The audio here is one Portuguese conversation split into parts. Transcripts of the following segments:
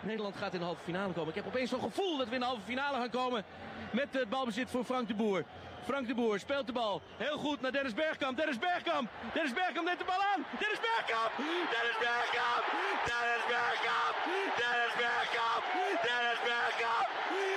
Nederland gaat in de halve finale komen. Ik heb opeens zo'n gevoel dat we in de halve finale gaan komen met het balbezit voor Frank de Boer. Frank de Boer speelt de bal heel goed naar Dennis Bergkamp. Dennis Bergkamp. Dennis Bergkamp neemt de bal aan. Dennis Bergkamp. Dennis Bergkamp. Dennis Bergkamp. Dennis Bergkamp. Dennis Bergkamp.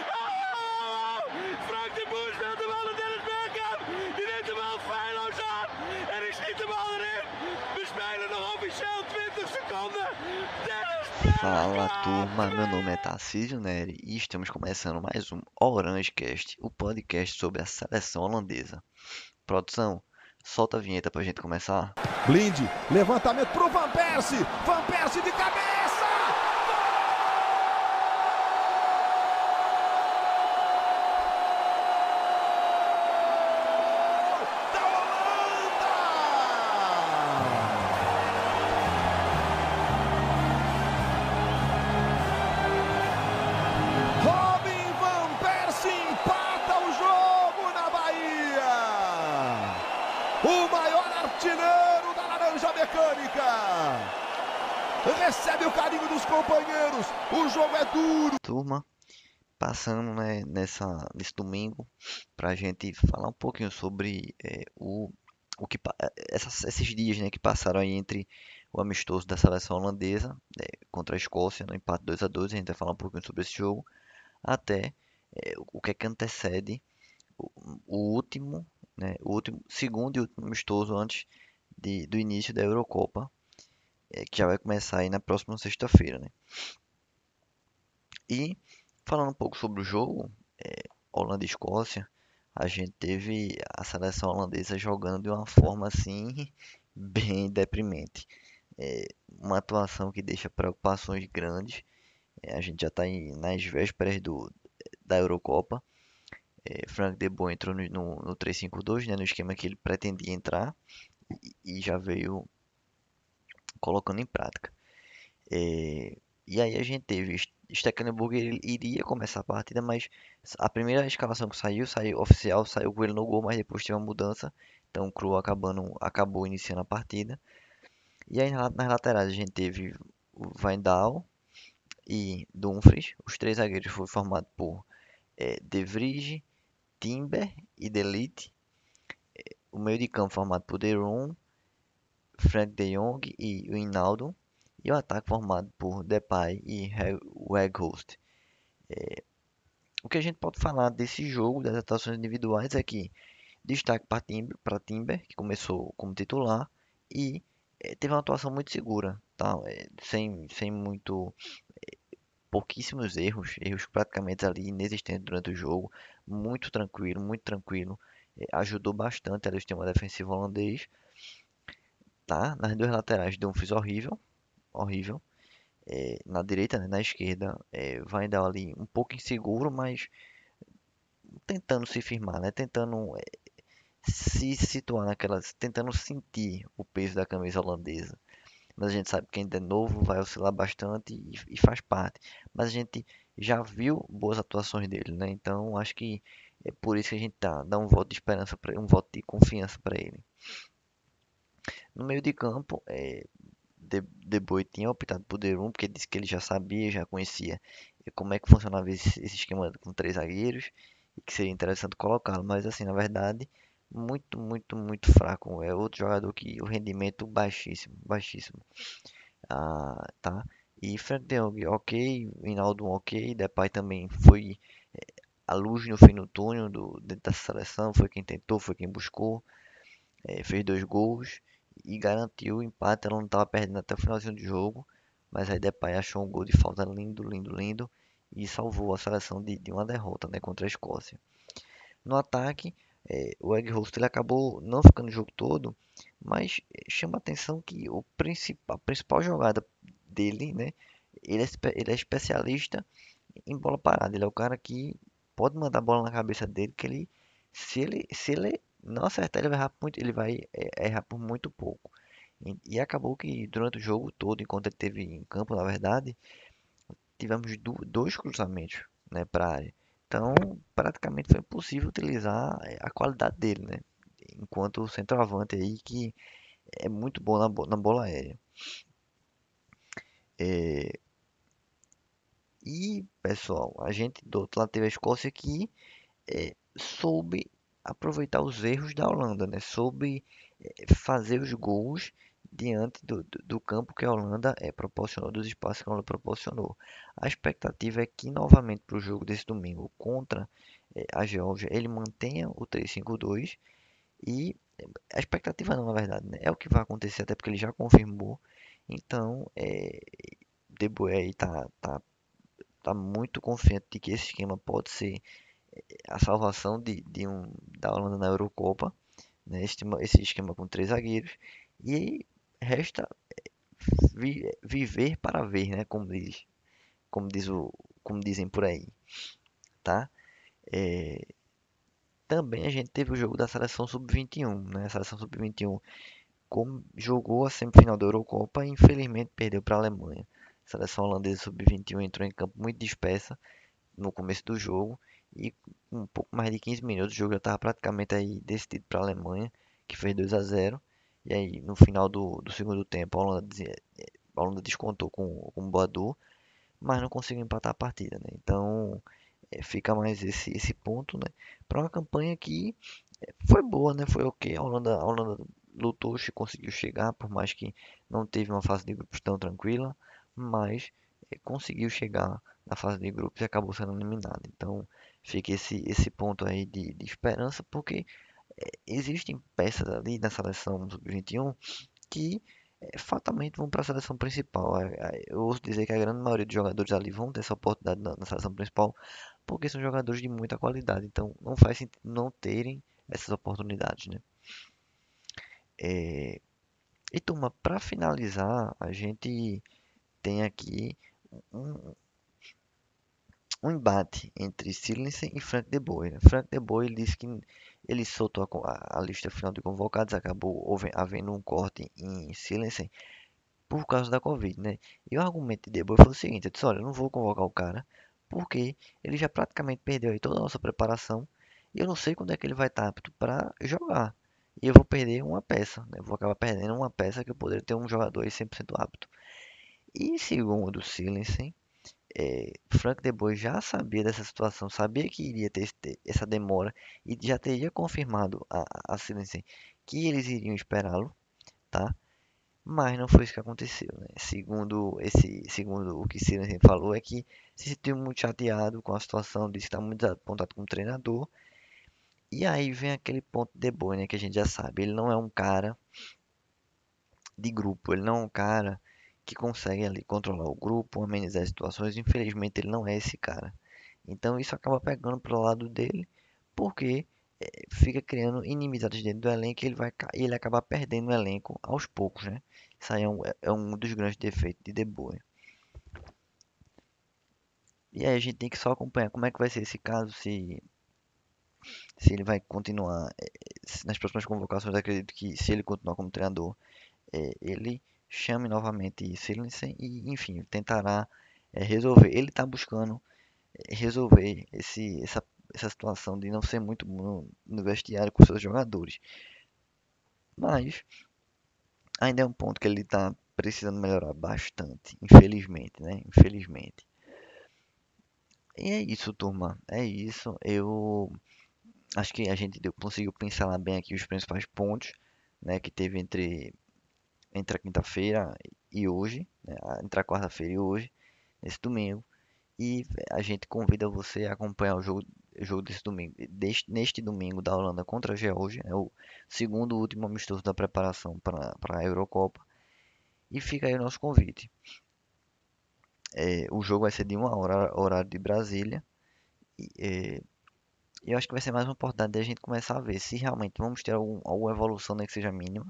Fala turma, meu nome é Tarcísio Neri e estamos começando mais um Orangecast, o podcast sobre a seleção holandesa. Produção, solta a vinheta pra gente começar. Blind, levantamento pro Van Persie, Van Persie de cabeça! O carinho dos companheiros. O jogo é duro. Turma, passando né, nessa, nesse domingo pra gente falar um pouquinho sobre é, o, o que pa- essas- esses dias né, que passaram aí entre o amistoso da seleção holandesa né, contra a Escócia no empate 2 a 2 a gente vai falar um pouquinho sobre esse jogo até é, o que é que antecede o, o último, né, o último, segundo e último amistoso antes de, do início da Eurocopa, é, que já vai começar aí na próxima sexta-feira, né? E falando um pouco sobre o jogo, é, Holanda e Escócia, a gente teve a seleção holandesa jogando de uma forma assim bem deprimente. É, uma atuação que deixa preocupações grandes. É, a gente já está nas vésperas do, da Eurocopa. É, Frank de Boer entrou no, no, no 3-5-2, né, no esquema que ele pretendia entrar e, e já veio colocando em prática. É, e aí a gente teve Stekelenburg ele iria começar a partida, mas a primeira escalação que saiu, saiu oficial, saiu com ele no gol, mas depois teve uma mudança, então o Kru acabando, acabou iniciando a partida. E aí na- nas laterais a gente teve o e Dumfries, os três zagueiros foram formados por eh, De Vrij, Timber e Delite. O meio de campo formado por De Roon, Frank de Jong e Wijnaldum. E o ataque formado por Depay e Weghorst. É, o que a gente pode falar desse jogo, das atuações individuais, é que destaque para Timber, Timber, que começou como titular e é, teve uma atuação muito segura, tá? É, sem, sem muito pouquíssimos erros, erros praticamente ali inexistentes durante o jogo, muito tranquilo, muito tranquilo, É, ajudou bastante ali o sistema defensivo holandês, tá? Nas duas laterais, Dumfries horrível, horrível. É, na direita, né, na esquerda, é, vai dar ali um pouco inseguro, mas tentando se firmar, né? Tentando é, se situar naquelas, tentando sentir o peso da camisa holandesa. Mas a gente sabe que ainda é novo, vai oscilar bastante e, e faz parte. Mas a gente já viu boas atuações dele, né? Então acho que é por isso que a gente tá, dá um voto de esperança, pra, um voto de confiança para ele. No meio de campo, é, de, de Boer tinha optado por De Roon, porque disse que ele já sabia, já conhecia como é que funcionava esse, esse esquema com três zagueiros e que seria interessante colocá-lo, mas assim, na verdade, muito, muito, muito fraco. É outro jogador que o rendimento baixíssimo, baixíssimo. Ah, tá? E Frank de Jong, ok, Wijnaldum, ok, Depay também foi eh, a luz no fim do túnel do, dentro da seleção, foi quem tentou, foi quem buscou, eh, fez dois gols e garantiu o empate. Ela não estava perdendo até o finalzinho do jogo, mas aí Depay achou um gol de falta lindo, lindo, lindo e salvou a seleção de, de uma derrota, né, contra a Escócia. No ataque, eh, o Weghorst ele acabou não ficando o jogo todo, mas eh, chama atenção que o principal, a principal jogada dele, né, ele é, ele é especialista em bola parada. Ele é o cara que pode mandar a bola na cabeça dele, que ele, se ele, se ele não acertar, ele vai errar muito, ele vai eh, errar por muito pouco. E, e acabou que durante o jogo todo, enquanto ele esteve em campo, na verdade, tivemos du- dois cruzamentos, né, para a área. Então, praticamente foi impossível utilizar eh, a qualidade dele, né? Enquanto centroavante aí que é muito bom na, na bola aérea. É, E, pessoal, a gente do outro lado teve a Escócia que é, soube aproveitar os erros da Holanda, né? Soube é, fazer os gols diante do, do, campo que a Holanda é, proporcionou, dos espaços que a Holanda proporcionou. A expectativa é que, novamente, para o jogo desse domingo contra é, a Geórgia, ele mantenha o 3-5-2 e a expectativa não, na verdade, né? é o que vai acontecer, até porque ele já confirmou. Então, é, De Boer aí tá, tá, muito confiante de que esse esquema pode ser a salvação de, de um, da Holanda na Eurocopa, né? esse, esse esquema com três zagueiros. E resta é, vi, viver para ver, né? Como diz, como diz o, como dizem por aí, tá? É, também a gente teve o jogo da seleção sub-21, né? A seleção sub-21 jogou a semifinal da Eurocopa e infelizmente perdeu para a Alemanha. A seleção holandesa sub-21 entrou em campo muito dispersa no começo do jogo e um pouco mais de 15 minutos o jogo já estava praticamente aí decidido para a Alemanha, que fez 2 a 0. E aí no final do, do segundo tempo a Holanda, a Holanda descontou com, com o Boadu, mas não conseguiu empatar a partida, né? Então é, fica mais esse, esse ponto, né? Para uma campanha que é, foi boa, né? Foi ok. A Holanda, a Holanda lutou, conseguiu chegar, por mais que não teve uma fase de grupos tão tranquila, mas é, conseguiu chegar na fase de grupos e acabou sendo eliminado. Então fica esse, esse ponto aí de, de esperança, porque é, existem peças ali na seleção sub-21 que é, fatalmente vão para a seleção principal. Eu ouço dizer que a grande maioria dos jogadores ali vão ter essa oportunidade na, na seleção principal, porque são jogadores de muita qualidade. Então não faz sentido não terem essas oportunidades, né? É... E turma, para finalizar, a gente tem aqui um, um embate entre Silensen e Frank de Boer. Frank de Boer disse que ele soltou a, a, lista final de convocados, acabou havendo um corte em Silensen por causa da Covid, né? E o argumento de De Boer foi o seguinte, eu disse, olha, eu não vou convocar o cara, porque ele já praticamente perdeu toda a nossa preparação e eu não sei quando é que ele vai estar apto para jogar. E eu vou perder uma peça, né? Vou acabar perdendo uma peça que eu poderia ter um jogador aí 100% apto. E segundo o Silensen, é, Frank De Boer já sabia dessa situação, sabia que iria ter essa demora e já teria confirmado a, a que eles iriam esperá-lo, tá? Mas não foi isso que aconteceu, né? Segundo, esse, segundo o que Silensen falou, é que se sentiu muito chateado com a situação, disse que está muito desapontado com o treinador. E aí vem aquele ponto de Boer, né, que a gente já sabe. Ele não é um cara de grupo, ele não é um cara que consegue ali controlar o grupo, amenizar as situações. Infelizmente, ele não é esse cara. Então, isso acaba pegando pro lado dele, porque é, fica criando inimizades dentro do elenco e ele vai ele acaba perdendo o elenco aos poucos, né? Isso aí é um, é um dos grandes defeitos de De Boer. E aí a gente tem que só acompanhar como é que vai ser esse caso, se se ele vai continuar é, nas próximas convocações. Acredito que se ele continuar como treinador, ele chame novamente Silensen e, enfim, tentará é, resolver. Ele está buscando é, resolver esse, essa, essa situação de não ser muito bom no vestiário com seus jogadores. Mas ainda é um ponto que ele está precisando melhorar bastante, infelizmente, né? Infelizmente. E é isso, turma. É isso. Eu acho que a gente deu, conseguiu pincelar bem aqui os principais pontos, né, que teve entre entre a quinta-feira e hoje, né, entre a quarta-feira e hoje, nesse domingo. E a gente convida você a acompanhar o jogo, jogo desse domingo, deste, neste domingo da Holanda contra a Geórgia, é o segundo último amistoso da preparação para a Eurocopa. E fica aí o nosso convite. É, o jogo vai ser de uma hora, horário de Brasília. E, é, eu acho que vai ser mais uma oportunidade de a gente começar a ver se realmente vamos ter algum, alguma evolução, nem que seja mínima,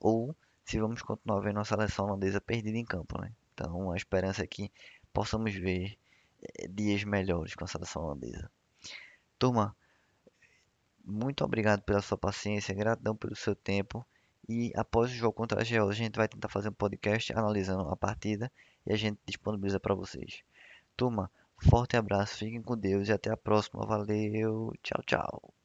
ou se vamos continuar vendo a seleção holandesa perdida em campo, né? Então a esperança é que possamos ver eh, dias melhores com a seleção holandesa. Turma, muito obrigado pela sua paciência, gratidão pelo seu tempo. E após o jogo contra a Geórgia, a gente vai tentar fazer um podcast analisando a partida e a gente disponibiliza para vocês. Turma, forte abraço, fiquem com Deus e até a próxima. Valeu, tchau, tchau.